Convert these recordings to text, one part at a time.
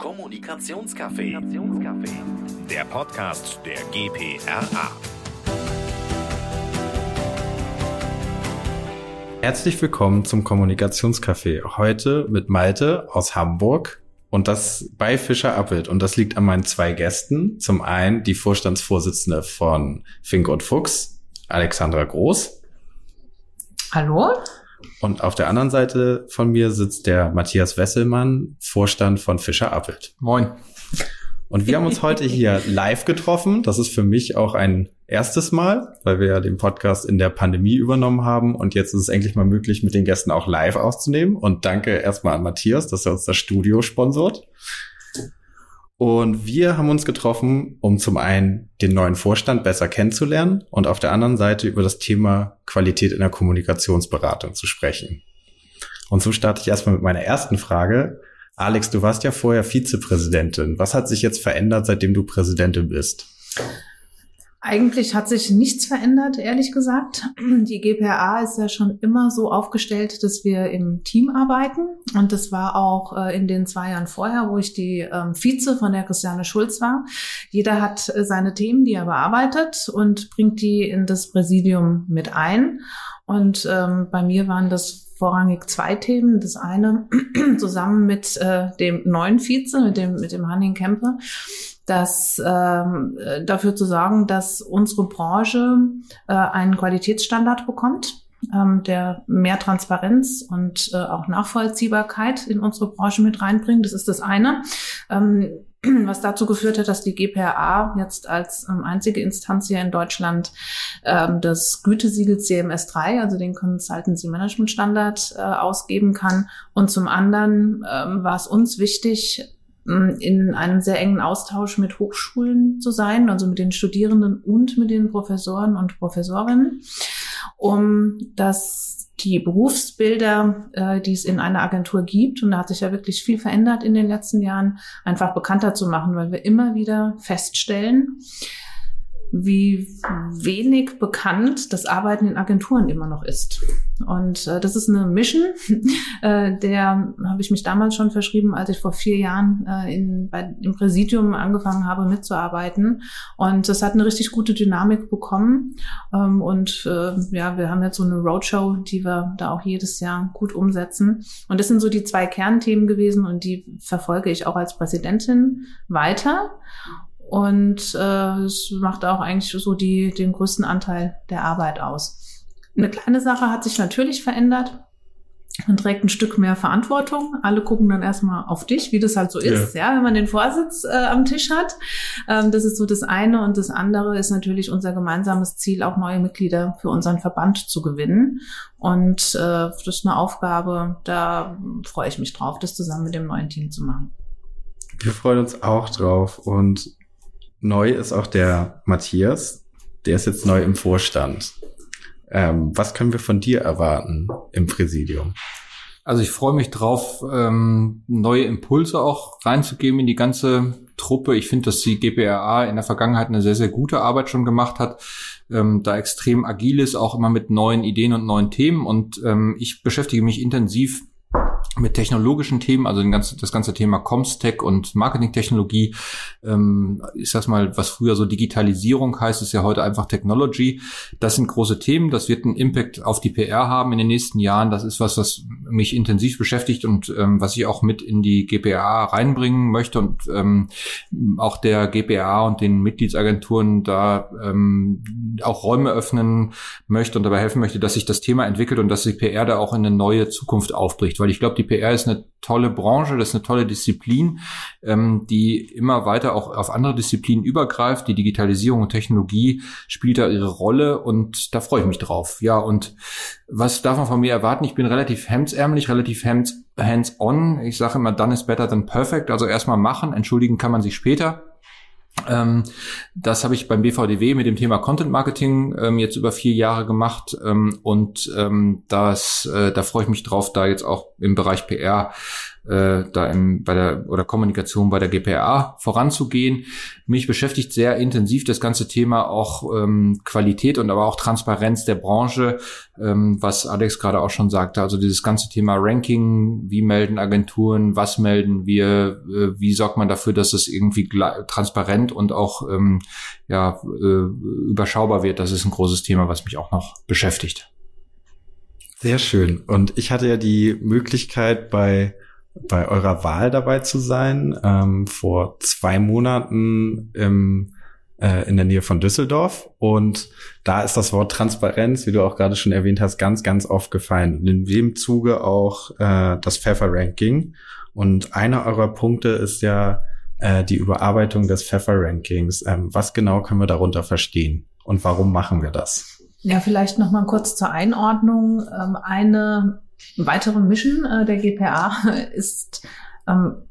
Kommunikationscafé. Der Podcast der GPRA. Herzlich willkommen zum Kommunikationscafé. Heute mit Malte aus Hamburg und das bei Fischer Appelt. Und das liegt an meinen zwei Gästen. Zum einen die Vorstandsvorsitzende von Fink und Fuchs, Alexandra Groß. Hallo. Und auf der anderen Seite von mir sitzt der Matthias Wesselmann, Vorstand von Fischer Appelt. Moin. Und wir haben uns heute hier live getroffen. Das ist für mich auch ein erstes Mal, weil wir ja den Podcast in der Pandemie übernommen haben. Und jetzt ist es endlich mal möglich, mit den Gästen auch live auszunehmen. Und danke erstmal an Matthias, dass er uns das Studio sponsort. Und wir haben uns getroffen, um zum einen den neuen Vorstand besser kennenzulernen und auf der anderen Seite über das Thema Qualität in der Kommunikationsberatung zu sprechen. Und so starte ich erstmal mit meiner ersten Frage. Alex, du warst ja vorher Vizepräsidentin. Was hat sich jetzt verändert, seitdem du Präsidentin bist? Eigentlich hat sich nichts verändert, ehrlich gesagt. Die GPA ist ja schon immer so aufgestellt, dass wir im Team arbeiten. Und das war auch äh, in den zwei Jahren vorher, wo ich die ähm, Vize von der Christiane Schulz war. Jeder hat äh, seine Themen, die er bearbeitet und bringt die in das Präsidium mit ein. Und ähm, bei mir waren das vorrangig zwei Themen. Das eine zusammen mit äh, dem neuen Vize, mit dem, mit dem Hanning Kempe das ähm, äh, dafür zu sorgen, dass unsere Branche äh, einen Qualitätsstandard bekommt, ähm, der mehr Transparenz und äh, auch Nachvollziehbarkeit in unsere Branche mit reinbringt. Das ist das eine. Ähm, was dazu geführt hat, dass die GPRA jetzt als ähm, einzige Instanz hier in Deutschland ähm, das Gütesiegel CMS3, also den Consultancy Management Standard, äh, ausgeben kann. Und zum anderen ähm, war es uns wichtig, in einem sehr engen Austausch mit Hochschulen zu sein, also mit den Studierenden und mit den Professoren und Professorinnen, um das die Berufsbilder, äh, die es in einer Agentur gibt, und da hat sich ja wirklich viel verändert in den letzten Jahren, einfach bekannter zu machen, weil wir immer wieder feststellen, wie wenig bekannt das Arbeiten in Agenturen immer noch ist. Und äh, das ist eine Mission, äh, der habe ich mich damals schon verschrieben, als ich vor vier Jahren äh, in, bei, im Präsidium angefangen habe mitzuarbeiten. Und das hat eine richtig gute Dynamik bekommen. Ähm, und äh, ja, wir haben jetzt so eine Roadshow, die wir da auch jedes Jahr gut umsetzen. Und das sind so die zwei Kernthemen gewesen und die verfolge ich auch als Präsidentin weiter. Und äh, es macht auch eigentlich so die, den größten Anteil der Arbeit aus. Eine kleine Sache hat sich natürlich verändert. Man trägt ein Stück mehr Verantwortung. Alle gucken dann erstmal auf dich, wie das halt so ist, ja, ja wenn man den Vorsitz äh, am Tisch hat. Ähm, das ist so das eine. Und das andere ist natürlich unser gemeinsames Ziel, auch neue Mitglieder für unseren Verband zu gewinnen. Und äh, das ist eine Aufgabe, da freue ich mich drauf, das zusammen mit dem neuen Team zu machen. Wir freuen uns auch drauf. Und Neu ist auch der Matthias. Der ist jetzt neu im Vorstand. Ähm, was können wir von dir erwarten im Präsidium? Also ich freue mich drauf, ähm, neue Impulse auch reinzugeben in die ganze Truppe. Ich finde, dass die GPRA in der Vergangenheit eine sehr, sehr gute Arbeit schon gemacht hat, ähm, da extrem agil ist, auch immer mit neuen Ideen und neuen Themen. Und ähm, ich beschäftige mich intensiv mit technologischen Themen, also ganzen, das ganze Thema Comstech und Marketingtechnologie, ähm, ist das mal, was früher so Digitalisierung heißt, ist ja heute einfach Technology. Das sind große Themen, das wird einen Impact auf die PR haben in den nächsten Jahren. Das ist was, was mich intensiv beschäftigt und ähm, was ich auch mit in die GPA reinbringen möchte und ähm, auch der GPA und den Mitgliedsagenturen da ähm, auch Räume öffnen möchte und dabei helfen möchte, dass sich das Thema entwickelt und dass die PR da auch in eine neue Zukunft aufbricht, weil ich glaube, die PR ist eine tolle Branche, das ist eine tolle Disziplin, ähm, die immer weiter auch auf andere Disziplinen übergreift. Die Digitalisierung und Technologie spielt da ihre Rolle und da freue ich mich drauf. Ja, und was darf man von mir erwarten? Ich bin relativ hemdsärmlich, relativ hands, hands-on. Ich sage immer, done is better than perfect. Also erstmal machen, entschuldigen kann man sich später. Ähm, das habe ich beim BVDW mit dem Thema Content Marketing ähm, jetzt über vier Jahre gemacht. Ähm, und ähm, das, äh, da freue ich mich drauf, da jetzt auch im Bereich PR äh, da im, bei der oder Kommunikation bei der GPA voranzugehen. Mich beschäftigt sehr intensiv das ganze Thema auch ähm, Qualität und aber auch Transparenz der Branche, ähm, was Alex gerade auch schon sagte. Also dieses ganze Thema Ranking, wie melden Agenturen, was melden wir, äh, wie sorgt man dafür, dass es irgendwie transparent und auch ähm, ja, äh, überschaubar wird. Das ist ein großes Thema, was mich auch noch beschäftigt. Sehr schön. Und ich hatte ja die Möglichkeit bei bei eurer Wahl dabei zu sein, ähm, vor zwei Monaten im, äh, in der Nähe von Düsseldorf. Und da ist das Wort Transparenz, wie du auch gerade schon erwähnt hast, ganz, ganz oft gefallen. Und in dem Zuge auch äh, das Pfeffer-Ranking. Und einer eurer Punkte ist ja äh, die Überarbeitung des Pfeffer-Rankings. Ähm, was genau können wir darunter verstehen? Und warum machen wir das? Ja, vielleicht noch mal kurz zur Einordnung. Ähm, eine weitere Mission äh, der GPA ist ähm,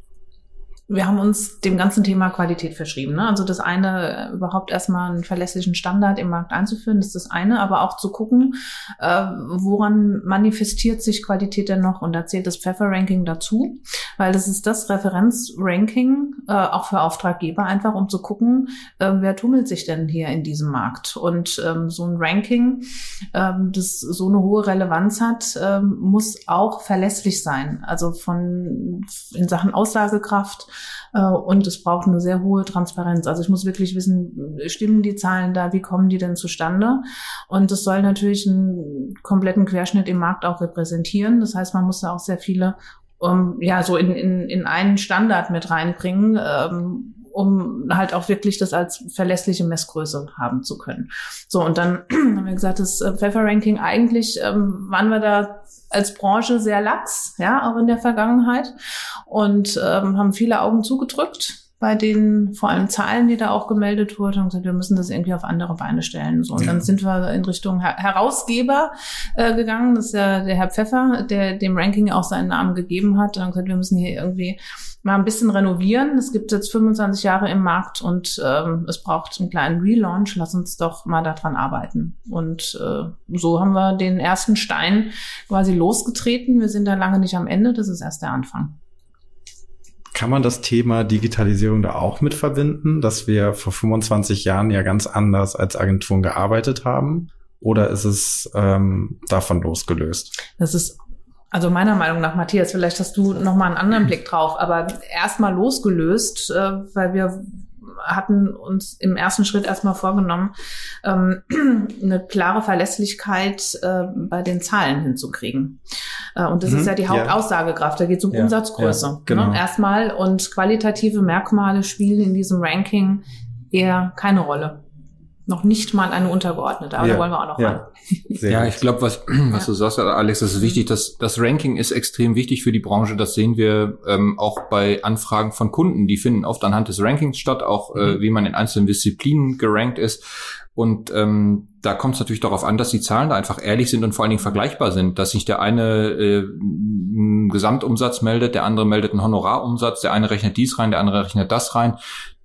wir haben uns dem ganzen Thema Qualität verschrieben. Ne? Also das eine, äh, überhaupt erstmal einen verlässlichen Standard im Markt einzuführen, ist das eine, aber auch zu gucken, äh, woran manifestiert sich Qualität denn noch? Und da zählt das Pfeffer-Ranking dazu, weil das ist das Referenz-Ranking, äh, auch für Auftraggeber, einfach um zu gucken, äh, wer tummelt sich denn hier in diesem Markt? Und ähm, so ein Ranking, ähm, das so eine hohe Relevanz hat, ähm, muss auch verlässlich sein. Also von in Sachen Aussagekraft, und es braucht eine sehr hohe Transparenz. Also ich muss wirklich wissen, stimmen die Zahlen da, wie kommen die denn zustande? Und das soll natürlich einen kompletten Querschnitt im Markt auch repräsentieren. Das heißt, man muss da auch sehr viele um, ja, so in, in, in einen Standard mit reinbringen, ähm, um halt auch wirklich das als verlässliche Messgröße haben zu können. So, und dann haben wir gesagt, das äh, Pfeffer-Ranking eigentlich ähm, waren wir da als Branche sehr lax, ja, auch in der Vergangenheit und ähm, haben viele Augen zugedrückt bei den vor allem Zahlen, die da auch gemeldet wurden und gesagt, wir müssen das irgendwie auf andere Beine stellen. So, und dann sind wir in Richtung Her Herausgeber äh, gegangen. Das ist ja der Herr Pfeffer, der dem Ranking auch seinen Namen gegeben hat. Und gesagt, wir müssen hier irgendwie mal ein bisschen renovieren. Es gibt jetzt 25 Jahre im Markt und ähm, es braucht einen kleinen Relaunch. Lass uns doch mal daran arbeiten. Und äh, so haben wir den ersten Stein quasi losgetreten. Wir sind da lange nicht am Ende. Das ist erst der Anfang. Kann man das Thema Digitalisierung da auch mit verbinden, dass wir vor 25 Jahren ja ganz anders als Agenturen gearbeitet haben? Oder ist es ähm, davon losgelöst? Das ist also meiner Meinung nach, Matthias, vielleicht hast du noch mal einen anderen Blick drauf, aber erstmal losgelöst, äh, weil wir hatten uns im ersten Schritt erstmal vorgenommen, ähm, eine klare Verlässlichkeit äh, bei den Zahlen hinzukriegen. Äh, und das mhm, ist ja die Hauptaussagekraft. Da geht es um ja, Umsatzgröße. Ja, genau. ne? Erstmal und qualitative Merkmale spielen in diesem Ranking eher keine Rolle noch nicht mal eine untergeordnete, aber ja, da wollen wir auch noch ja. ran. ja, ich glaube, was, was du sagst, Alex, das ist wichtig, dass das Ranking ist extrem wichtig für die Branche. Das sehen wir ähm, auch bei Anfragen von Kunden. Die finden oft anhand des Rankings statt, auch äh, mhm. wie man in einzelnen Disziplinen gerankt ist. Und ähm, da kommt es natürlich darauf an, dass die Zahlen da einfach ehrlich sind und vor allen Dingen vergleichbar sind, dass sich der eine äh, einen Gesamtumsatz meldet, der andere meldet einen Honorarumsatz, der eine rechnet dies rein, der andere rechnet das rein.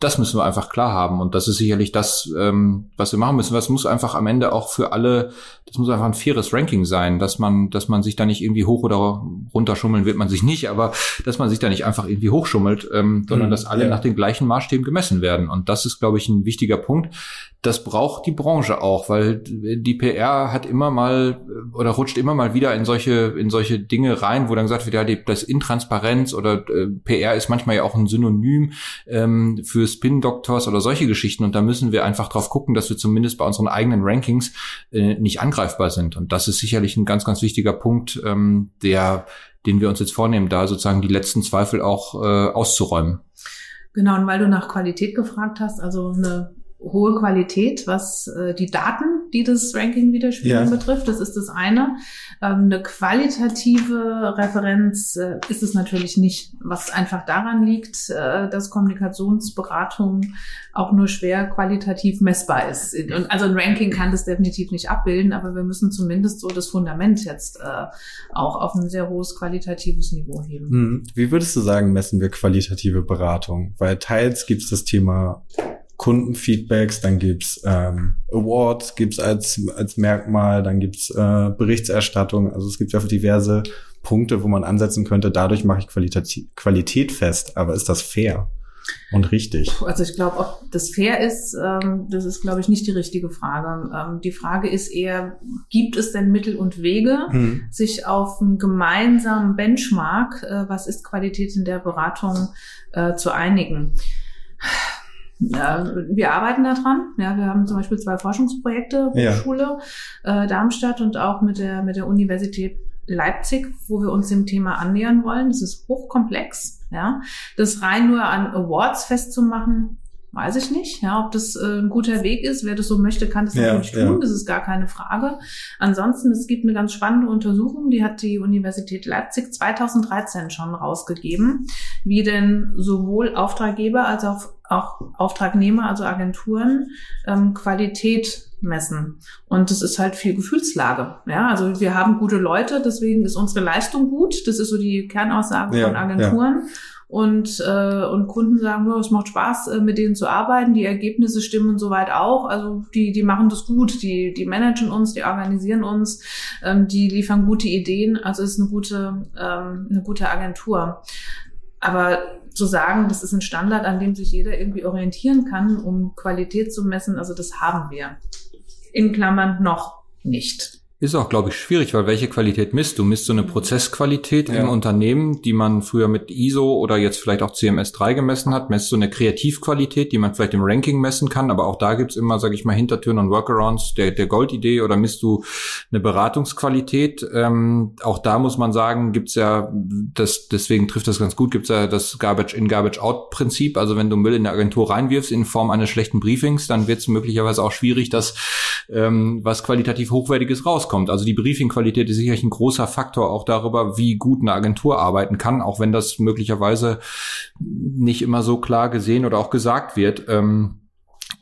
Das müssen wir einfach klar haben und das ist sicherlich das, ähm, was wir machen müssen. Das muss einfach am Ende auch für alle, das muss einfach ein faires Ranking sein, dass man, dass man sich da nicht irgendwie hoch oder runter schummeln wird man sich nicht, aber dass man sich da nicht einfach irgendwie hochschummelt, ähm, sondern mhm, dass alle ja. nach den gleichen Maßstäben gemessen werden. Und das ist, glaube ich, ein wichtiger Punkt. Das braucht die Branche auch, weil die PR hat immer mal oder rutscht immer mal wieder in solche in solche Dinge rein, wo dann gesagt wird, ja, die, das Intransparenz oder äh, PR ist manchmal ja auch ein Synonym ähm, für Spin-Doctors oder solche Geschichten und da müssen wir einfach drauf gucken, dass wir zumindest bei unseren eigenen Rankings äh, nicht angreifbar sind und das ist sicherlich ein ganz ganz wichtiger Punkt, ähm, der den wir uns jetzt vornehmen, da sozusagen die letzten Zweifel auch äh, auszuräumen. Genau, und weil du nach Qualität gefragt hast, also eine hohe Qualität, was äh, die Daten, die das Ranking widerspiegeln, ja. betrifft. Das ist das eine. Ähm, eine qualitative Referenz äh, ist es natürlich nicht, was einfach daran liegt, äh, dass Kommunikationsberatung auch nur schwer qualitativ messbar ist. Und also ein Ranking kann das definitiv nicht abbilden, aber wir müssen zumindest so das Fundament jetzt äh, auch auf ein sehr hohes qualitatives Niveau heben. Hm. Wie würdest du sagen, messen wir qualitative Beratung? Weil teils gibt es das Thema Kundenfeedbacks, dann gibt's ähm, Awards, gibt's als als Merkmal, dann gibt's äh, Berichterstattung. Also es gibt ja diverse Punkte, wo man ansetzen könnte. Dadurch mache ich Qualität, Qualität fest. Aber ist das fair? und richtig? Also ich glaube, ob das fair ist, ähm, das ist, glaube ich, nicht die richtige Frage. Ähm, die Frage ist eher, gibt es denn Mittel und Wege, hm. sich auf einen gemeinsamen Benchmark, äh, was ist Qualität in der Beratung, äh, zu einigen? Ja, wir arbeiten daran. Ja, wir haben zum Beispiel zwei Forschungsprojekte, Hochschule ja. äh, Darmstadt und auch mit der, mit der Universität Leipzig, wo wir uns dem Thema annähern wollen. Das ist hochkomplex. Ja, das rein nur an Awards festzumachen, weiß ich nicht. Ja, ob das äh, ein guter Weg ist. Wer das so möchte, kann das natürlich ja. tun. Das ist gar keine Frage. Ansonsten, es gibt eine ganz spannende Untersuchung, die hat die Universität Leipzig 2013 schon rausgegeben, wie denn sowohl Auftraggeber als auch, auch Auftragnehmer, also Agenturen, ähm, Qualität messen. Und das ist halt viel Gefühlslage. Ja, also wir haben gute Leute, deswegen ist unsere Leistung gut. Das ist so die Kernaussage ja, von Agenturen. Ja. Und, äh, und Kunden sagen, ja, es macht Spaß, äh, mit denen zu arbeiten. Die Ergebnisse stimmen soweit auch. Also die, die machen das gut. Die, die managen uns, die organisieren uns, ähm, die liefern gute Ideen. Also es ist eine gute, ähm, eine gute Agentur. Aber zu sagen, das ist ein Standard, an dem sich jeder irgendwie orientieren kann, um Qualität zu messen, also das haben wir in Klammern noch nicht. Ist auch, glaube ich, schwierig, weil welche Qualität misst du? Misst du eine. Prozessqualität ja. im Unternehmen, die man früher mit ISO oder jetzt vielleicht auch CMS3 gemessen hat? Messt du eine Kreativqualität, die man vielleicht im Ranking messen kann? Aber auch da gibt's immer, sage ich mal, Hintertüren und Workarounds der, der Goldidee. Oder misst du eine Beratungsqualität? Ähm, auch da muss man sagen, gibt's ja, das, deswegen trifft das ganz gut, gibt's ja das Garbage-in, Garbage-out-Prinzip. Also wenn du Müll in der Agentur reinwirfst in Form eines schlechten Briefings, dann wird's möglicherweise auch schwierig, dass ähm, was qualitativ Hochwertiges rauskommt rauskommt. Also die Briefingqualität ist sicherlich ein großer Faktor auch darüber, wie gut eine Agentur arbeiten kann, auch wenn das möglicherweise nicht immer so klar gesehen oder auch gesagt wird. Ähm,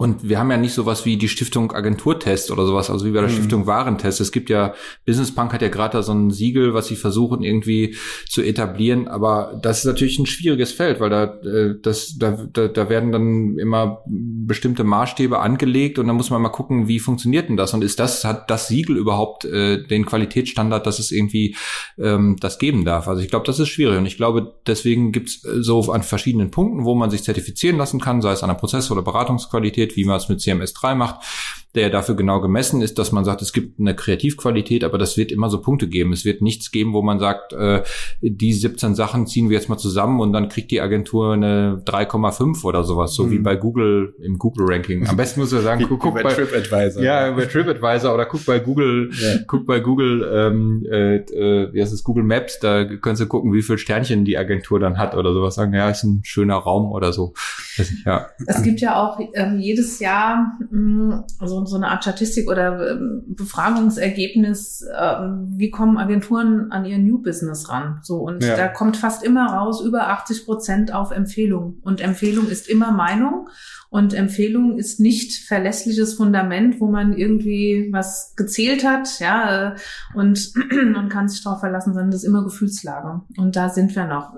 und wir haben ja nicht sowas wie die Stiftung Agenturtest oder sowas, also wie bei der mhm. Stiftung Warentest. Es gibt ja, Business Punk hat ja gerade da so ein Siegel, was sie versuchen irgendwie zu etablieren. Aber das ist natürlich ein schwieriges Feld, weil da, äh, das, da, da, da werden dann immer bestimmte Maßstäbe angelegt und dann muss man mal gucken, wie funktioniert denn das? Und ist das, hat das Siegel überhaupt äh, den Qualitätsstandard, dass es irgendwie ähm, das geben darf? Also ich glaube, das ist schwierig. Und ich glaube, deswegen gibt es so an verschiedenen Punkten, wo man sich zertifizieren lassen kann, sei es an der Prozess- oder Beratungsqualität, wie man es mit CMS3 macht der dafür genau gemessen ist, dass man sagt, es gibt eine Kreativqualität, aber das wird immer so Punkte geben. Es wird nichts geben, wo man sagt, äh, die 17 Sachen ziehen wir jetzt mal zusammen und dann kriegt die Agentur eine 3,5 oder sowas, so mhm. wie bei Google im Google-Ranking. Am besten muss er sagen, guck, guck bei, bei TripAdvisor. Ja, bei TripAdvisor oder guck bei Google, ja. guck bei Google, ähm, äh, äh, wie heißt es, Google Maps, da kannst du gucken, wie viel Sternchen die Agentur dann hat oder sowas. Sagen, ja, ist ein schöner Raum oder so. Nicht, ja. Es gibt ja auch ähm, jedes Jahr mh, mm, so so, eine Art Statistik oder ähm, Befragungsergebnis, ähm, wie kommen Agenturen an ihr New Business ran? So, und ja. da kommt fast immer raus, über 80 Prozent auf Empfehlung. Und Empfehlung ist immer Meinung. Und Empfehlung ist nicht verlässliches Fundament, wo man irgendwie was gezählt hat, ja, äh, und man kann sich darauf verlassen, sondern das ist immer Gefühlslage. Und da sind wir noch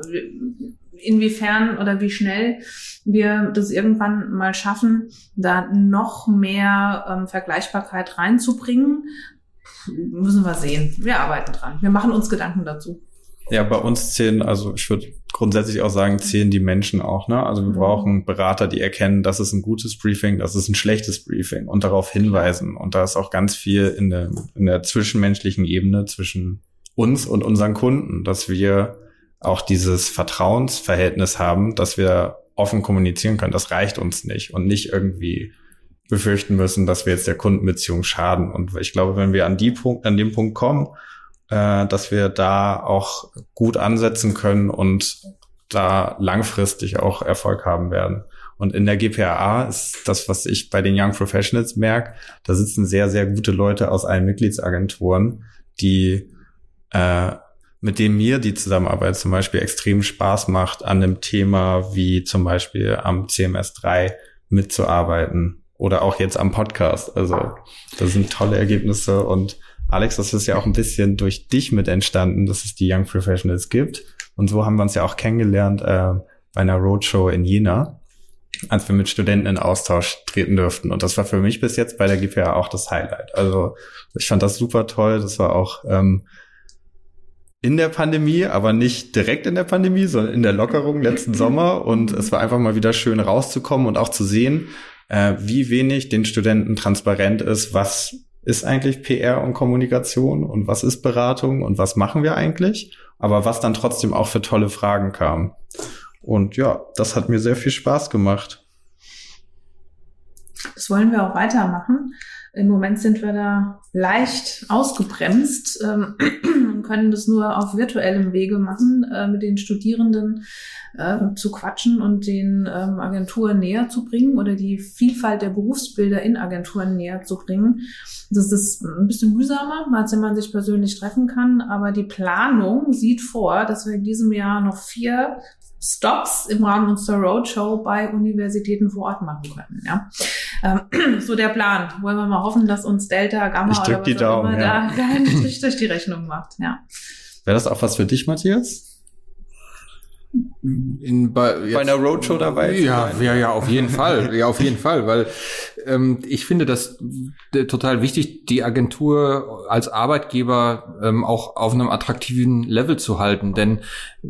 inwiefern oder wie schnell wir das irgendwann mal schaffen, da noch mehr ähm, Vergleichbarkeit reinzubringen, müssen wir sehen. Wir arbeiten dran. Wir machen uns Gedanken dazu. Ja, bei uns zählen, also ich würde grundsätzlich auch sagen, zählen die Menschen auch. Ne? Also wir mhm. brauchen Berater, die erkennen, das ist ein gutes Briefing, das ist ein schlechtes Briefing und darauf hinweisen. Und da ist auch ganz viel in der, in der zwischenmenschlichen Ebene zwischen uns und unseren Kunden, dass wir auch dieses Vertrauensverhältnis haben, dass wir offen kommunizieren können. Das reicht uns nicht und nicht irgendwie befürchten müssen, dass wir jetzt der Kundenbeziehung schaden. Und ich glaube, wenn wir an die Punkt, an dem Punkt kommen, äh, dass wir da auch gut ansetzen können und da langfristig auch Erfolg haben werden. Und in der GPAA ist das, was ich bei den Young Professionals merke, da sitzen sehr, sehr gute Leute aus allen Mitgliedsagenturen, die äh, mit dem mir die Zusammenarbeit zum Beispiel extrem Spaß macht, an einem Thema wie zum Beispiel am CMS3 mitzuarbeiten oder auch jetzt am Podcast. Also das sind tolle Ergebnisse und Alex, das ist ja auch ein bisschen durch dich mit entstanden, dass es die Young Professionals gibt. Und so haben wir uns ja auch kennengelernt äh, bei einer Roadshow in Jena. als wir mit Studenten in Austausch treten durften. Und das war für mich bis jetzt bei der GPA auch das Highlight. Also ich fand das super toll. Das war auch ähm, in der Pandemie, aber nicht direkt in der Pandemie, sondern in der Lockerung letzten Sommer. Und es war einfach mal wieder schön rauszukommen und auch zu sehen, äh, wie wenig den Studenten transparent ist, was ist eigentlich PR und Kommunikation und was ist Beratung und was machen wir eigentlich, aber was dann trotzdem auch für tolle Fragen kam. Und ja, das hat mir sehr viel Spaß gemacht. Das wollen wir auch weitermachen. Im Moment sind wir da leicht ausgebremst ähm, können das nur auf virtuellem Wege machen, äh, mit den Studierenden äh, zu quatschen und den ähm, Agenturen näher zu bringen oder die Vielfalt der Berufsbilder in Agenturen näher zu bringen. Das ist ein bisschen mühsamer, als wenn man sich persönlich treffen kann, aber die Planung sieht vor, dass wir in diesem Jahr noch vier Stops im Rahmen unserer Roadshow bei Universitäten vor Ort machen können. Ja. Ähm, so der Plan. Wollen wir mal hoffen, dass uns Delta, Gamma ich oder was die Daumen, immer ja. da keinen Strich durch die Rechnung macht. Ja. Wäre das auch was für dich, Matthias? in, bei, jetzt, bei einer Roadshow dabei ja, ja, ja, auf jeden Fall, ja, auf jeden Fall, weil ähm, ich finde das äh, total wichtig, die Agentur als Arbeitgeber ähm, auch auf einem attraktiven Level zu halten, denn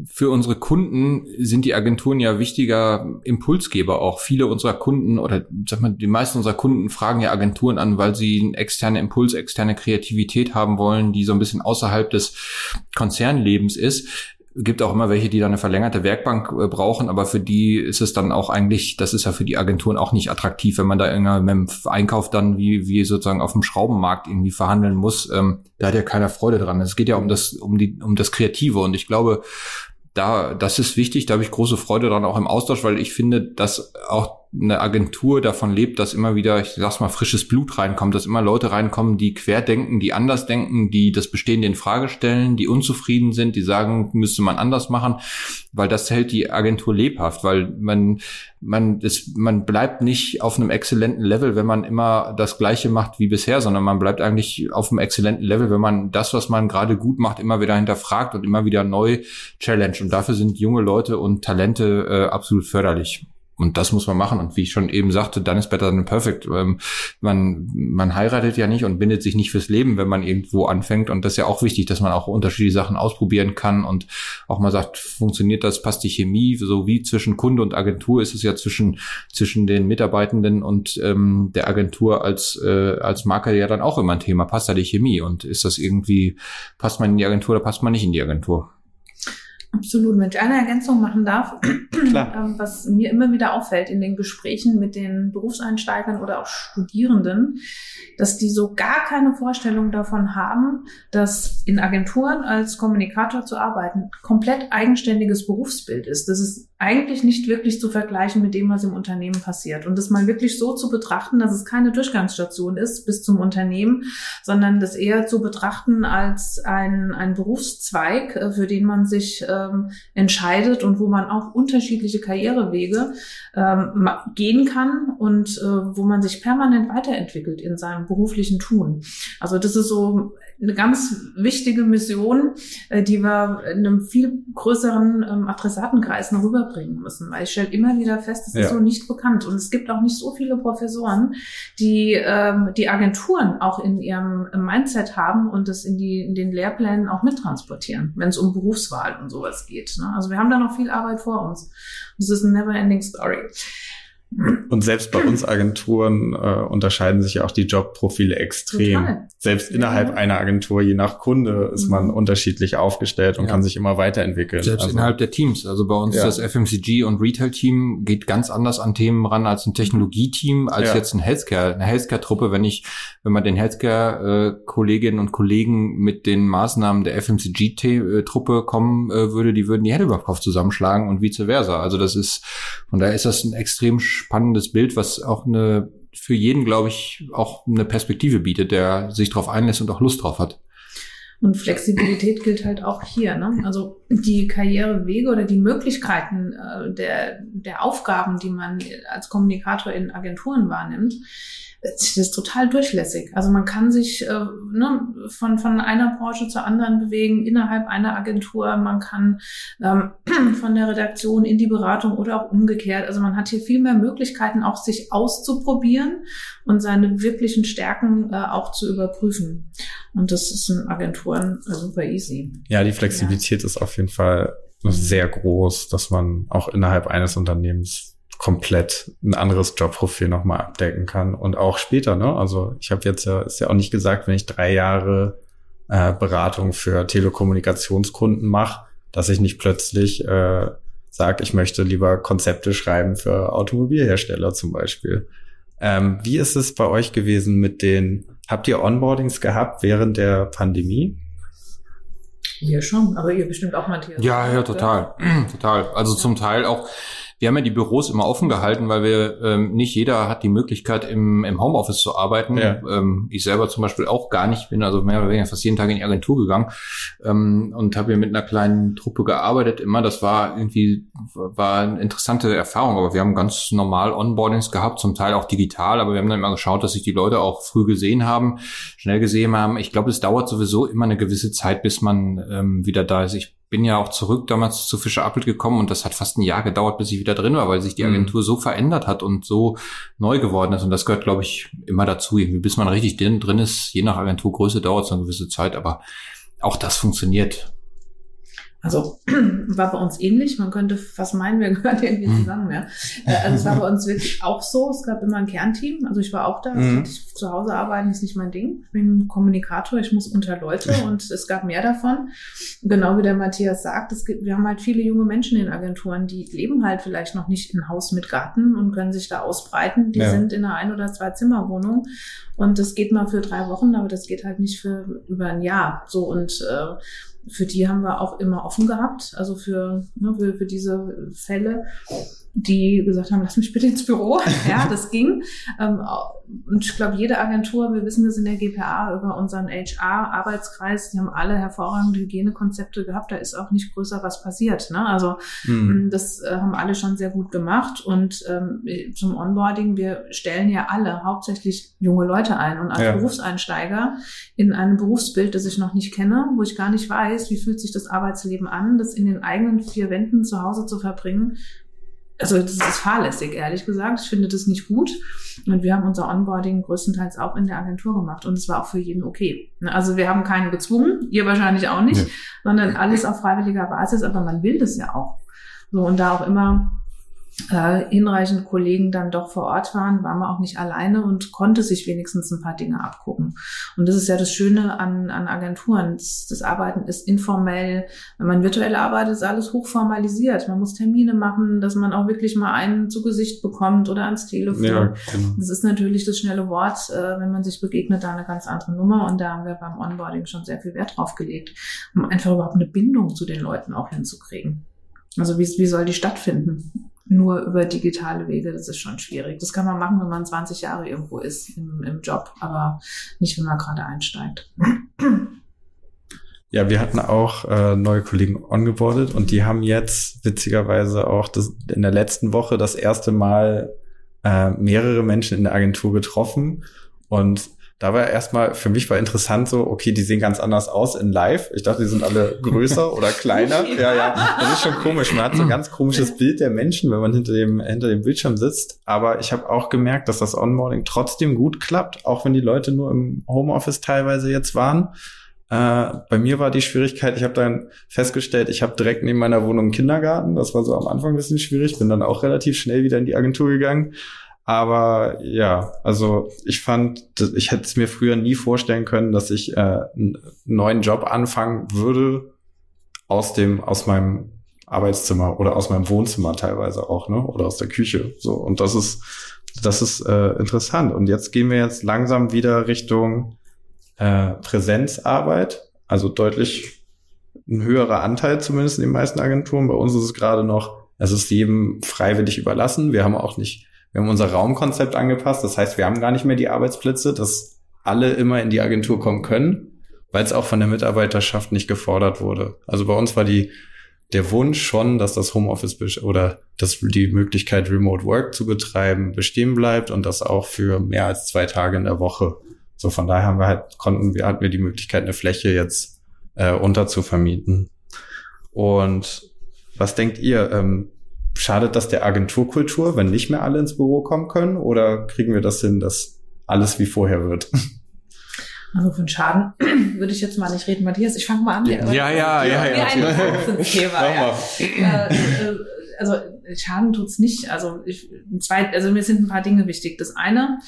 für unsere Kunden sind die Agenturen ja wichtiger Impulsgeber auch. Viele unserer Kunden oder sag mal, die meisten unserer Kunden fragen ja Agenturen an, weil sie einen externen Impuls, externe Kreativität haben wollen, die so ein bisschen außerhalb des Konzernlebens ist gibt auch immer welche, die dann eine verlängerte Werkbank äh, brauchen, aber für die ist es dann auch eigentlich, das ist ja für die Agenturen auch nicht attraktiv, wenn man da irgendwie Einkauf dann wie, wie sozusagen auf dem Schraubenmarkt irgendwie verhandeln muss. Ähm, da hat ja keiner Freude dran. Es geht ja um das, um die, um das Kreative und ich glaube, da, das ist wichtig, da habe ich große Freude dran, auch im Austausch, weil ich finde, dass auch eine Agentur davon lebt, dass immer wieder, ich sag's mal, frisches Blut reinkommt, dass immer Leute reinkommen, die querdenken, die anders denken, die das Bestehende in Frage stellen, die unzufrieden sind, die sagen, müsste man anders machen, weil das hält die Agentur lebhaft, weil man, man, ist, man bleibt nicht auf einem exzellenten Level, wenn man immer das Gleiche macht wie bisher, sondern man bleibt eigentlich auf einem exzellenten Level, wenn man das, was man gerade gut macht, immer wieder hinterfragt und immer wieder neu challenge. Und dafür sind junge Leute und Talente äh, absolut förderlich und das muss man machen. Und wie ich schon eben sagte, dann ist better than perfect. Ähm, man, man heiratet ja nicht und bindet sich nicht fürs Leben, wenn man irgendwo anfängt. Und das ist ja auch wichtig, dass man auch unterschiedliche Sachen ausprobieren kann und auch mal sagt, funktioniert das, passt die Chemie, so wie zwischen Kunde und Agentur ist es ja zwischen, zwischen den Mitarbeitenden und ähm, der Agentur als, äh, als Marke ja dann auch immer ein Thema. Passt da die Chemie? Und ist das irgendwie, passt man in die Agentur oder passt man nicht in die Agentur? Absolut. Wenn ich eine Ergänzung machen darf, ähm, was mir immer wieder auffällt in den Gesprächen mit den Berufseinsteigern oder auch Studierenden, dass die so gar keine Vorstellung davon haben, dass in Agenturen als Kommunikator zu arbeiten komplett eigenständiges Berufsbild ist. Das ist eigentlich nicht wirklich zu vergleichen mit dem, was im Unternehmen passiert. Und das mal wirklich so zu betrachten, dass es keine Durchgangsstation ist bis zum Unternehmen, sondern das eher zu betrachten als ein, ein Berufszweig, äh, für den man sich ähm, entscheidet und wo man auch unterschiedliche Karrierewege ähm, gehen kann und äh, wo man sich permanent weiterentwickelt in seinem beruflichen Tun. Also das ist so eine ganz wichtige Mission, äh, die wir in einem viel größeren ähm, Adressatenkreis noch rüberbringen müssen. Weil ich stelle immer wieder fest, es ja. ist so nicht bekannt. Und es gibt auch nicht so viele Professoren, die ähm, die Agenturen auch in ihrem Mindset haben und das in, die, in den Lehrplänen auch mittransportieren, wenn es um Berufswahl und sowas geht. Ne? Also wir haben da noch viel Arbeit vor uns. Das ist eine never-ending story. Und selbst bei uns Agenturen äh, unterscheiden sich ja auch die Jobprofile extrem. Total. Selbst ja. innerhalb einer Agentur, je nach Kunde, ist man mhm. unterschiedlich aufgestellt und ja. kann sich immer weiterentwickeln. Selbst also, innerhalb der Teams. Also bei uns ja. das FMCG und Retail-Team geht ganz anders an Themen ran als ein Technologie-Team, als jetzt ein Healthcare, eine Healthcare-Truppe. Wenn ich, wenn man den Healthcare-Kolleginnen und Kollegen mit den Maßnahmen der FMCG-Truppe kommen äh, würde, die würden die Hände über den Kopf zusammenschlagen und vice versa. Also das ist, von daher ist das ein extrem spannendes Bild, was auch eine für jeden, glaube ich, auch eine Perspektive bietet, der sich darauf einlässt und auch Lust drauf hat. Und Flexibilität gilt halt auch hier. Ne? Also die Karrierewege oder die Möglichkeiten äh, der, der Aufgaben, die man als Kommunikator in Agenturen wahrnimmt, das ist total durchlässig. Also man kann sich äh, ne, von, von einer Branche zur anderen bewegen, innerhalb einer Agentur. Man kann ähm, von der Redaktion in die Beratung oder auch umgekehrt. Also man hat hier viel mehr Möglichkeiten, auch sich auszuprobieren und seine wirklichen Stärken äh, auch zu überprüfen. Und das ist in Agenturen äh, super easy. Ja, die Flexibilität ja. ist auf jeden Fall sehr groß, dass man auch innerhalb eines Unternehmens komplett ein anderes Jobprofil nochmal abdecken kann. Und auch später, ne? Also ich habe jetzt ja, ist ja auch nicht gesagt, wenn ich drei Jahre äh, Beratung für Telekommunikationskunden mache, dass ich nicht plötzlich äh, sage, ich möchte lieber Konzepte schreiben für Automobilhersteller zum Beispiel. Ähm, wie ist es bei euch gewesen mit den, habt ihr Onboardings gehabt während der Pandemie? Wir schon, aber ihr bestimmt auch, Matthias. Ja, ja, total. total. Also zum Teil auch, wir haben ja die Büros immer offen gehalten, weil wir ähm, nicht jeder hat die Möglichkeit im, im Homeoffice zu arbeiten. Ja. Ähm, ich selber zum Beispiel auch gar nicht, bin also mehr oder weniger fast jeden Tag in die Agentur gegangen ähm, und habe hier mit einer kleinen Truppe gearbeitet. Immer, das war irgendwie war eine interessante Erfahrung, aber wir haben ganz normal Onboardings gehabt, zum Teil auch digital, aber wir haben dann immer geschaut, dass sich die Leute auch früh gesehen haben, schnell gesehen haben. Ich glaube, es dauert sowieso immer eine gewisse Zeit, bis man ähm, wieder da ist. Ich bin ja auch zurück damals zu Fischer Appelt gekommen und das hat fast ein Jahr gedauert, bis ich wieder drin war, weil sich die mhm. Agentur so verändert hat und so neu geworden ist. Und das gehört, glaube ich, immer dazu. Irgendwie, bis man richtig drin, drin ist, je nach Agenturgröße dauert es eine gewisse Zeit, aber auch das funktioniert. Also war bei uns ähnlich. Man könnte fast meinen, wir gehören irgendwie mhm. zusammen. Ja. Äh, also es war bei uns wirklich auch so. Es gab immer ein Kernteam. Also ich war auch da. Mhm. Ich, zu Hause arbeiten ist nicht mein Ding. Ich bin Kommunikator. Ich muss unter Leute und es gab mehr davon. Genau wie der Matthias sagt, es gibt, wir haben halt viele junge Menschen in Agenturen, die leben halt vielleicht noch nicht in Haus mit Garten und können sich da ausbreiten. Die ja. sind in einer ein oder zwei Zimmerwohnung und das geht mal für drei Wochen, aber das geht halt nicht für über ein Jahr. So und äh, für die haben wir auch immer offen gehabt, also für, ne, für, für diese Fälle die gesagt haben, lass mich bitte ins Büro. Ja, das ging. Ähm, und ich glaube, jede Agentur, wir wissen das in der GPA über unseren HR-Arbeitskreis, die haben alle hervorragende Hygienekonzepte gehabt. Da ist auch nicht größer was passiert. Ne? Also mhm. das äh, haben alle schon sehr gut gemacht. Und ähm, zum Onboarding, wir stellen ja alle hauptsächlich junge Leute ein. Und als ja. Berufseinsteiger in einem Berufsbild, das ich noch nicht kenne, wo ich gar nicht weiß, wie fühlt sich das Arbeitsleben an, das in den eigenen vier Wänden zu Hause zu verbringen, also das ist fahrlässig, ehrlich gesagt. Ich finde das nicht gut. Und wir haben unser Onboarding größtenteils auch in der Agentur gemacht und es war auch für jeden okay. Also wir haben keinen gezwungen, ihr wahrscheinlich auch nicht, ja. sondern alles auf freiwilliger Basis, aber man will das ja auch. So und da auch immer äh, hinreichend Kollegen dann doch vor Ort waren, war man auch nicht alleine und konnte sich wenigstens ein paar Dinge abgucken. Und das ist ja das Schöne an, an Agenturen. Das, das Arbeiten ist informell. Wenn man virtuell arbeitet, ist alles hochformalisiert. Man muss Termine machen, dass man auch wirklich mal einen zu Gesicht bekommt oder ans Telefon. Ja, genau. Das ist natürlich das schnelle Wort, äh, wenn man sich begegnet, da eine ganz andere Nummer. Und da haben wir beim Onboarding schon sehr viel Wert drauf gelegt, um einfach überhaupt eine Bindung zu den Leuten auch hinzukriegen. Also wie, wie soll die stattfinden? Nur über digitale Wege, das ist schon schwierig. Das kann man machen, wenn man 20 Jahre irgendwo ist im, im Job, aber nicht, wenn man gerade einsteigt. Ja, wir hatten auch äh, neue Kollegen ongeboardet und die haben jetzt witzigerweise auch das, in der letzten Woche das erste Mal äh, mehrere Menschen in der Agentur getroffen und da war erstmal, für mich war interessant so, okay, die sehen ganz anders aus in live. Ich dachte, die sind alle größer oder kleiner. Ja, ja, das ist schon komisch. Man hat so ein ganz komisches Bild der Menschen, wenn man hinter dem, hinter dem Bildschirm sitzt. Aber ich habe auch gemerkt, dass das Onboarding trotzdem gut klappt, auch wenn die Leute nur im Homeoffice teilweise jetzt waren. Äh, bei mir war die Schwierigkeit, ich habe dann festgestellt, ich habe direkt neben meiner Wohnung einen Kindergarten. Das war so am Anfang ein bisschen schwierig, bin dann auch relativ schnell wieder in die Agentur gegangen. Aber ja, also ich fand, ich hätte es mir früher nie vorstellen können, dass ich äh, einen neuen Job anfangen würde aus dem, aus meinem Arbeitszimmer oder aus meinem Wohnzimmer teilweise auch, ne? Oder aus der Küche. So. Und das ist, das ist äh, interessant. Und jetzt gehen wir jetzt langsam wieder Richtung äh, Präsenzarbeit, also deutlich ein höherer Anteil zumindest in den meisten Agenturen. Bei uns ist es gerade noch, es ist jedem freiwillig überlassen. Wir haben auch nicht wir haben unser Raumkonzept angepasst. Das heißt, wir haben gar nicht mehr die Arbeitsplätze, dass alle immer in die Agentur kommen können, weil es auch von der Mitarbeiterschaft nicht gefordert wurde. Also bei uns war die der Wunsch schon, dass das Homeoffice oder dass die Möglichkeit, Remote Work zu betreiben, bestehen bleibt und das auch für mehr als zwei Tage in der Woche. So von daher haben wir halt, konnten wir, hatten wir die Möglichkeit, eine Fläche jetzt äh, unterzuvermieten. Und was denkt ihr? Ähm, schadet das der Agenturkultur, wenn nicht mehr alle ins Büro kommen können? Oder kriegen wir das hin, dass alles wie vorher wird? Also von Schaden würde ich jetzt mal nicht reden, Matthias. Ich fange mal an. Ja, ja, ja, ja. ja, ja. Ja. Äh, äh, also Schaden tut's nicht. Also ich, zwei, also mir sind ein paar Dinge wichtig. Das eine,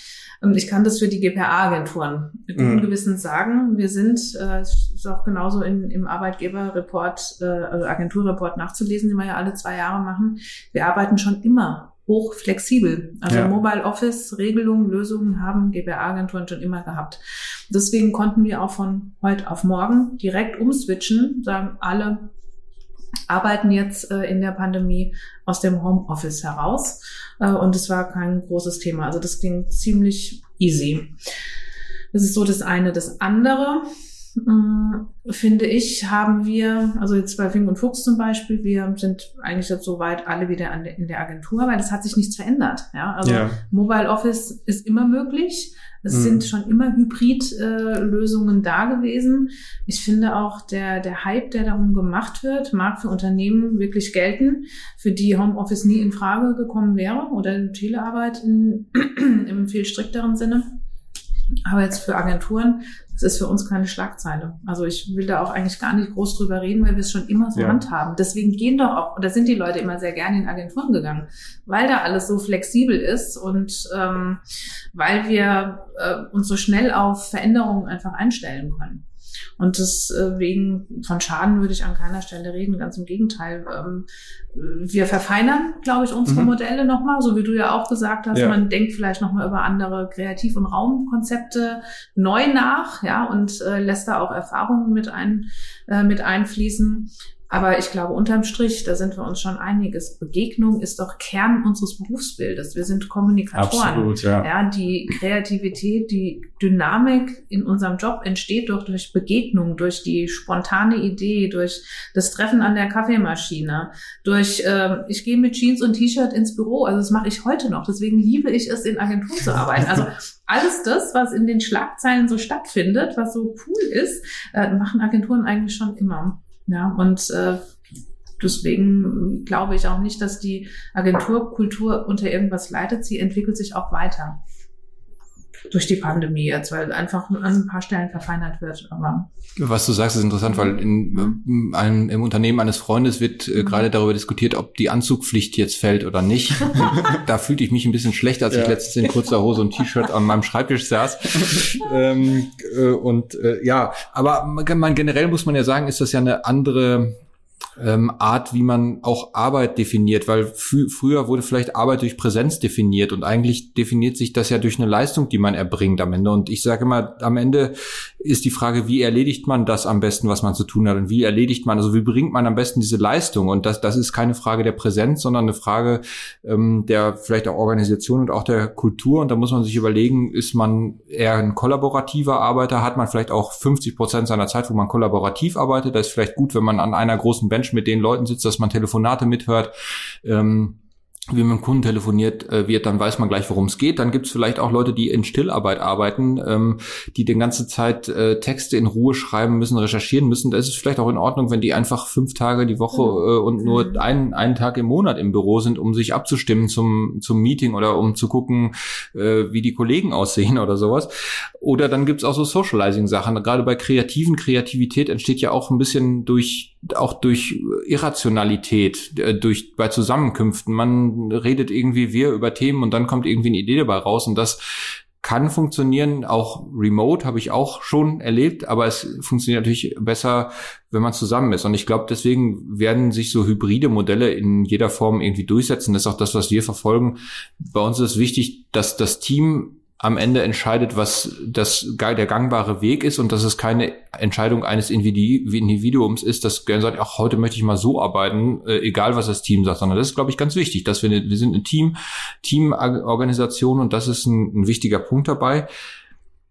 ich kann das für die GPA-Agenturen mit gutem mhm. Gewissen sagen. Wir sind, äh, ist auch genauso in, im Arbeitgeberreport, äh, also Agenturreport nachzulesen, den wir ja alle zwei Jahre machen. Wir arbeiten schon immer hoch flexibel. Also ja. Mobile Office Regelungen, Lösungen haben GBA-Agenturen schon immer gehabt. Deswegen konnten wir auch von heute auf morgen direkt umswitchen, sagen alle arbeiten jetzt äh, in der Pandemie aus dem Homeoffice heraus. Äh, und es war kein großes Thema. Also das ging ziemlich easy. Das ist so das eine. Das andere, äh, finde ich, haben wir, also jetzt bei Fink und Fuchs zum Beispiel, wir sind eigentlich jetzt soweit alle wieder der, in der Agentur, weil es hat sich nichts verändert. Ja? Also ja. Mobile Office ist immer möglich. Es mhm. sind schon immer Hybrid-Lösungen äh, da gewesen. Ich finde auch der, der Hype, der darum gemacht wird, mag für Unternehmen wirklich gelten, für die Homeoffice nie in Frage gekommen wäre oder Telearbeit in, im viel strikteren Sinne. Aber jetzt für Agenturen, das ist für uns keine Schlagzeile. Also ich will da auch eigentlich gar nicht groß drüber reden, weil wir es schon immer so ja. handhaben. Deswegen gehen doch auch, oder sind die Leute immer sehr gerne in Agenturen gegangen, weil da alles so flexibel ist und ähm, weil wir äh, uns so schnell auf Veränderungen einfach einstellen können. Und deswegen von Schaden würde ich an keiner Stelle reden, ganz im Gegenteil. Ähm, wir verfeinern, glaube ich, unsere mhm. Modelle nochmal, so wie du ja auch gesagt hast. Ja. Man denkt vielleicht nochmal über andere Kreativ- und Raumkonzepte neu nach, ja, und äh, lässt da auch Erfahrungen mit ein, äh, mit einfließen. Aber ich glaube, unterm Strich, da sind wir uns schon einiges. Begegnung ist doch Kern unseres Berufsbildes. Wir sind Kommunikatoren. Absolut, ja. ja. Die Kreativität, die Dynamik in unserem Job entsteht doch durch Begegnung, durch die spontane Idee, durch das Treffen an der Kaffeemaschine, durch äh, ich gehe mit Jeans und T-Shirt ins Büro. Also das mache ich heute noch. Deswegen liebe ich es, in Agenturen zu arbeiten. Also alles das, was in den Schlagzeilen so stattfindet, was so cool ist, äh, machen Agenturen eigentlich schon immer. Ja, und äh, deswegen glaube ich auch nicht, dass die Agenturkultur unter irgendwas leidet. Sie entwickelt sich auch weiter durch die Pandemie jetzt, weil einfach an ein paar Stellen verfeinert wird. Aber was du sagst, ist interessant, weil in, äh, einem, im Unternehmen eines Freundes wird äh, mhm. gerade darüber diskutiert, ob die Anzugpflicht jetzt fällt oder nicht. da fühlte ich mich ein bisschen schlecht, als ja. ich letztens in kurzer Hose und T-Shirt an meinem Schreibtisch saß. ähm, äh, und äh, ja, aber man, generell muss man ja sagen, ist das ja eine andere ähm, Art, wie man auch Arbeit definiert, weil früher wurde vielleicht Arbeit durch Präsenz definiert und eigentlich definiert sich das ja durch eine Leistung, die man erbringt am Ende. Und ich sage immer, am Ende ist die Frage, wie erledigt man das am besten, was man zu tun hat und wie erledigt man, also wie bringt man am besten diese Leistung? Und das, das ist keine Frage der Präsenz, sondern eine Frage ähm, der vielleicht der Organisation und auch der Kultur. Und da muss man sich überlegen, ist man eher ein kollaborativer Arbeiter, hat man vielleicht auch 50 Prozent seiner Zeit, wo man kollaborativ arbeitet. Da ist vielleicht gut, wenn man an einer großen Bench mit den Leuten sitzt, dass man Telefonate mithört. Ähm, wie man mit dem Kunden telefoniert äh, wird, dann weiß man gleich, worum es geht. Dann gibt es vielleicht auch Leute, die in Stillarbeit arbeiten, ähm, die die ganze Zeit äh, Texte in Ruhe schreiben müssen, recherchieren müssen. Da ist es vielleicht auch in Ordnung, wenn die einfach fünf Tage die Woche äh, und nur mhm. einen, einen Tag im Monat im Büro sind, um sich abzustimmen zum, zum Meeting oder um zu gucken, äh, wie die Kollegen aussehen oder sowas. Oder dann gibt es auch so Socializing-Sachen. Gerade bei Kreativen, Kreativität entsteht ja auch ein bisschen durch auch durch Irrationalität, äh, durch bei Zusammenkünften. Man redet irgendwie wir über Themen und dann kommt irgendwie eine Idee dabei raus und das kann funktionieren, auch remote habe ich auch schon erlebt, aber es funktioniert natürlich besser, wenn man zusammen ist. Und ich glaube, deswegen werden sich so hybride Modelle in jeder Form irgendwie durchsetzen. Das ist auch das, was wir verfolgen. Bei uns ist wichtig, dass das Team am Ende entscheidet, was das der gangbare Weg ist und dass es keine Entscheidung eines Individuums ist, dass gerne sagt, ach, heute möchte ich mal so arbeiten, äh, egal was das Team sagt, sondern das ist, glaube ich, ganz wichtig, dass wir, wir sind eine Team, Teamorganisation und das ist ein, ein wichtiger Punkt dabei.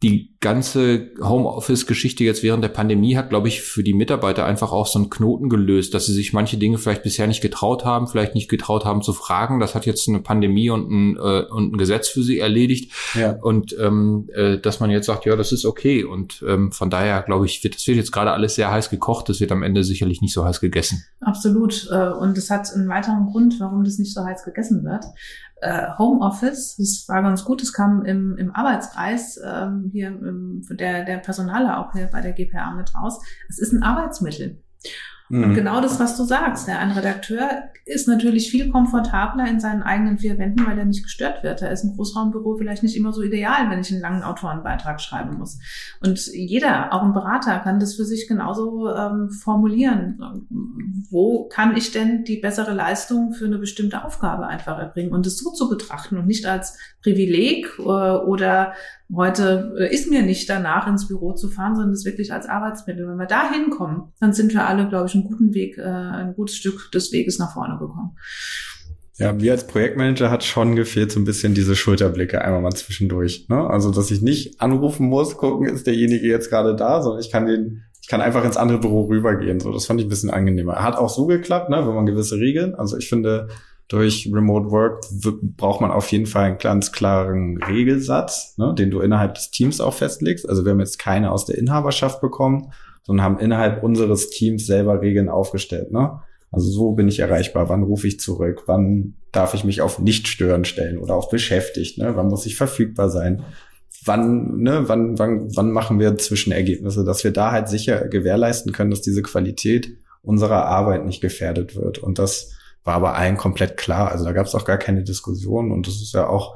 Die ganze Homeoffice-Geschichte jetzt während der Pandemie hat, glaube ich, für die Mitarbeiter einfach auch so einen Knoten gelöst, dass sie sich manche Dinge vielleicht bisher nicht getraut haben, vielleicht nicht getraut haben zu fragen. Das hat jetzt eine Pandemie und ein, äh, und ein Gesetz für sie erledigt. Ja. Und ähm, äh, dass man jetzt sagt, ja, das ist okay. Und ähm, von daher, glaube ich, wird das wird jetzt gerade alles sehr heiß gekocht. Das wird am Ende sicherlich nicht so heiß gegessen. Absolut. Äh, und es hat einen weiteren Grund, warum das nicht so heiß gegessen wird äh, Homeoffice, das war ganz gut, das kam im, im Arbeitskreis ähm, hier im, der, der Personaler auch hier bei der GPA mit raus. Es ist ein Arbeitsmittel. Und mhm. genau das, was du sagst. Der ein Redakteur ist natürlich viel komfortabler in seinen eigenen vier Wänden, weil er nicht gestört wird. Da ist ein Großraumbüro vielleicht nicht immer so ideal, wenn ich einen langen Autorenbeitrag schreiben muss. Und jeder, auch ein Berater, kann das für sich genauso ähm, formulieren. Wo kann ich denn die bessere Leistung für eine bestimmte Aufgabe einfach erbringen und es so zu betrachten und nicht als Privileg äh, oder heute äh, ist mir nicht danach ins Büro zu fahren, sondern das wirklich als Arbeitsmittel. Wenn wir da hinkommen, dann sind wir alle, glaube ich, einen guten Weg, äh, ein gutes Stück des Weges nach vorne gekommen. Ja, mir als Projektmanager hat schon gefehlt so ein bisschen diese Schulterblicke einmal mal zwischendurch. Ne? Also, dass ich nicht anrufen muss, gucken, ist derjenige jetzt gerade da, sondern ich kann den, ich kann einfach ins andere Büro rübergehen. So, das fand ich ein bisschen angenehmer. Hat auch so geklappt, ne, wenn man gewisse Regeln. Also ich finde, durch Remote Work braucht man auf jeden Fall einen ganz klaren Regelsatz, ne, den du innerhalb des Teams auch festlegst. Also wir haben jetzt keine aus der Inhaberschaft bekommen, sondern haben innerhalb unseres Teams selber Regeln aufgestellt. Ne? Also so bin ich erreichbar. Wann rufe ich zurück? Wann darf ich mich auf Nicht-Stören stellen oder auf beschäftigt? Ne? Wann muss ich verfügbar sein? Wann, ne, wann, wann, wann machen wir Zwischenergebnisse, dass wir da halt sicher gewährleisten können, dass diese Qualität unserer Arbeit nicht gefährdet wird. Und das war aber allen komplett klar. Also da gab es auch gar keine Diskussion und das ist ja auch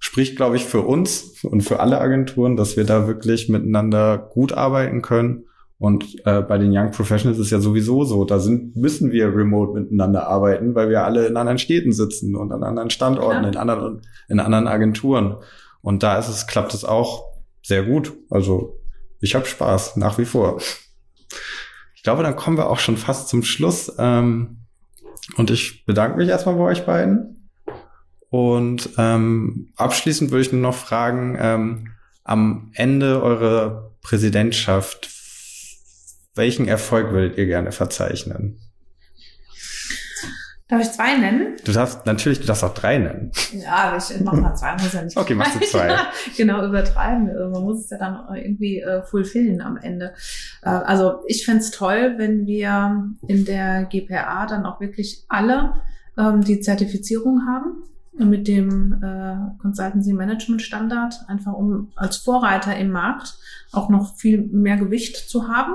spricht, glaube ich, für uns und für alle Agenturen, dass wir da wirklich miteinander gut arbeiten können. Und äh, bei den Young Professionals ist ja sowieso so, da sind, müssen wir remote miteinander arbeiten, weil wir alle in anderen Städten sitzen und an anderen Standorten, ja. in anderen, in anderen Agenturen. Und da ist es, klappt es auch sehr gut. Also ich habe Spaß, nach wie vor. Ich glaube, dann kommen wir auch schon fast zum Schluss. Ähm, und ich bedanke mich erstmal bei euch beiden. Und ähm, abschließend würde ich nur noch fragen, ähm, am Ende eurer Präsidentschaft, welchen Erfolg würdet ihr gerne verzeichnen? Darf ich zwei nennen? Du darfst, natürlich, du darfst auch drei nennen. Ja, ich mach mal zwei, muss ja nicht. Okay, machst du zwei. genau, übertreiben. Man muss es ja dann irgendwie äh, fulfillen am Ende. Äh, also ich fände toll, wenn wir in der GPA dann auch wirklich alle ähm, die Zertifizierung haben mit dem äh, Consultancy Management Standard, einfach um als Vorreiter im Markt auch noch viel mehr Gewicht zu haben.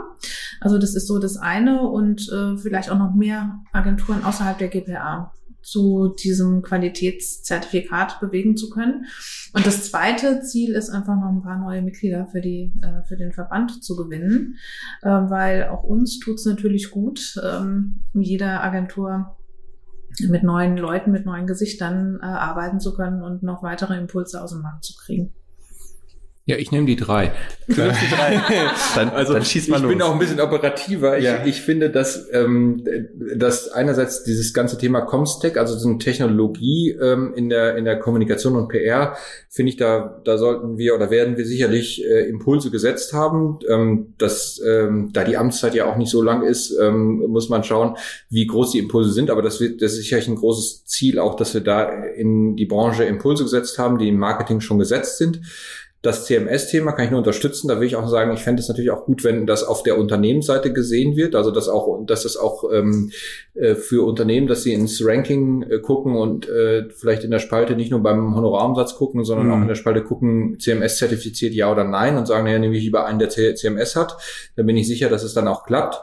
Also das ist so das eine und äh, vielleicht auch noch mehr Agenturen außerhalb der GPA zu diesem Qualitätszertifikat bewegen zu können. Und das zweite Ziel ist einfach noch ein paar neue Mitglieder für die äh, für den Verband zu gewinnen, äh, weil auch uns tut es natürlich gut, ähm, jeder Agentur mit neuen Leuten, mit neuen Gesichtern äh, arbeiten zu können und noch weitere Impulse aus dem Markt zu kriegen. Ja, ich nehme die drei. Du nimmst die drei. dann, also dann schieß mal ich los. bin auch ein bisschen operativer. Ich, ja. ich finde, dass, ähm, dass einerseits dieses ganze Thema Comstack, also so eine Technologie ähm, in der in der Kommunikation und PR, finde ich, da da sollten wir oder werden wir sicherlich äh, Impulse gesetzt haben. Ähm, dass ähm, da die Amtszeit ja auch nicht so lang ist, ähm, muss man schauen, wie groß die Impulse sind. Aber das wird das ist sicherlich ein großes Ziel, auch dass wir da in die Branche Impulse gesetzt haben, die im Marketing schon gesetzt sind. Das CMS-Thema kann ich nur unterstützen. Da will ich auch sagen, ich fände es natürlich auch gut, wenn das auf der Unternehmensseite gesehen wird. Also dass auch, dass es auch ähm, äh, für Unternehmen, dass sie ins Ranking äh, gucken und äh, vielleicht in der Spalte nicht nur beim Honorarumsatz gucken, sondern mhm. auch in der Spalte gucken, CMS zertifiziert ja oder nein und sagen, naja, nehme ich lieber einen, der CMS hat. Dann bin ich sicher, dass es dann auch klappt.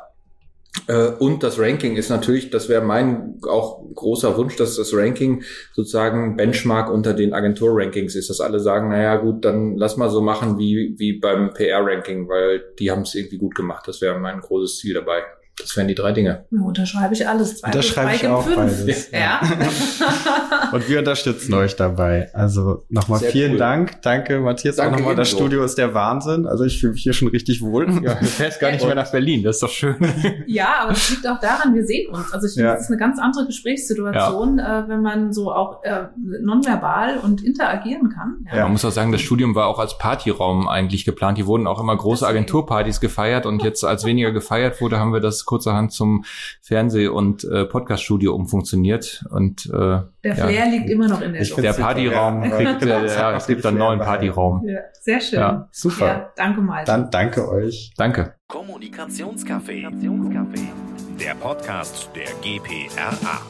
Äh, und das Ranking ist natürlich, das wäre mein auch großer Wunsch, dass das Ranking sozusagen Benchmark unter den Agentur-Rankings ist, dass alle sagen, naja gut, dann lass mal so machen wie, wie beim PR-Ranking, weil die haben es irgendwie gut gemacht. Das wäre mein großes Ziel dabei. Das wären die drei Dinge. Ja, unterschreibe ich alles. Zwei Unterschreibe ich auch beides. Ja. Und wir unterstützen euch dabei. Also nochmal Sehr vielen cool. Dank. Danke, Matthias. Danke auch nochmal. Das. Studio ist der Wahnsinn. Also ich fühle mich hier schon richtig wohl. Ja, du fährst gar nicht mehr nach Berlin, das ist doch schön. Ja, aber das liegt auch daran, wir sehen uns. Also ich finde, Ja. das ist eine ganz andere Gesprächssituation, äh, wenn man so auch äh, nonverbal und interagieren kann. Ja. Man muss auch sagen, das Studium war auch als Partyraum eigentlich geplant. Hier wurden auch immer große. Agenturpartys gefeiert und jetzt, als weniger gefeiert wurde, haben wir das kurzerhand zum Fernseh- und äh, Podcaststudio umfunktioniert. Und äh, Der ja, Flair liegt immer noch in der Ich Luft. der Partyraum ja. kriegt, äh, ja, es gibt einen neuen Partyraum. Ja, sehr schön. Ja, super. Ja, danke mal. Dann danke euch. Danke. Kommunikationscafé. Der Podcast der GPRA.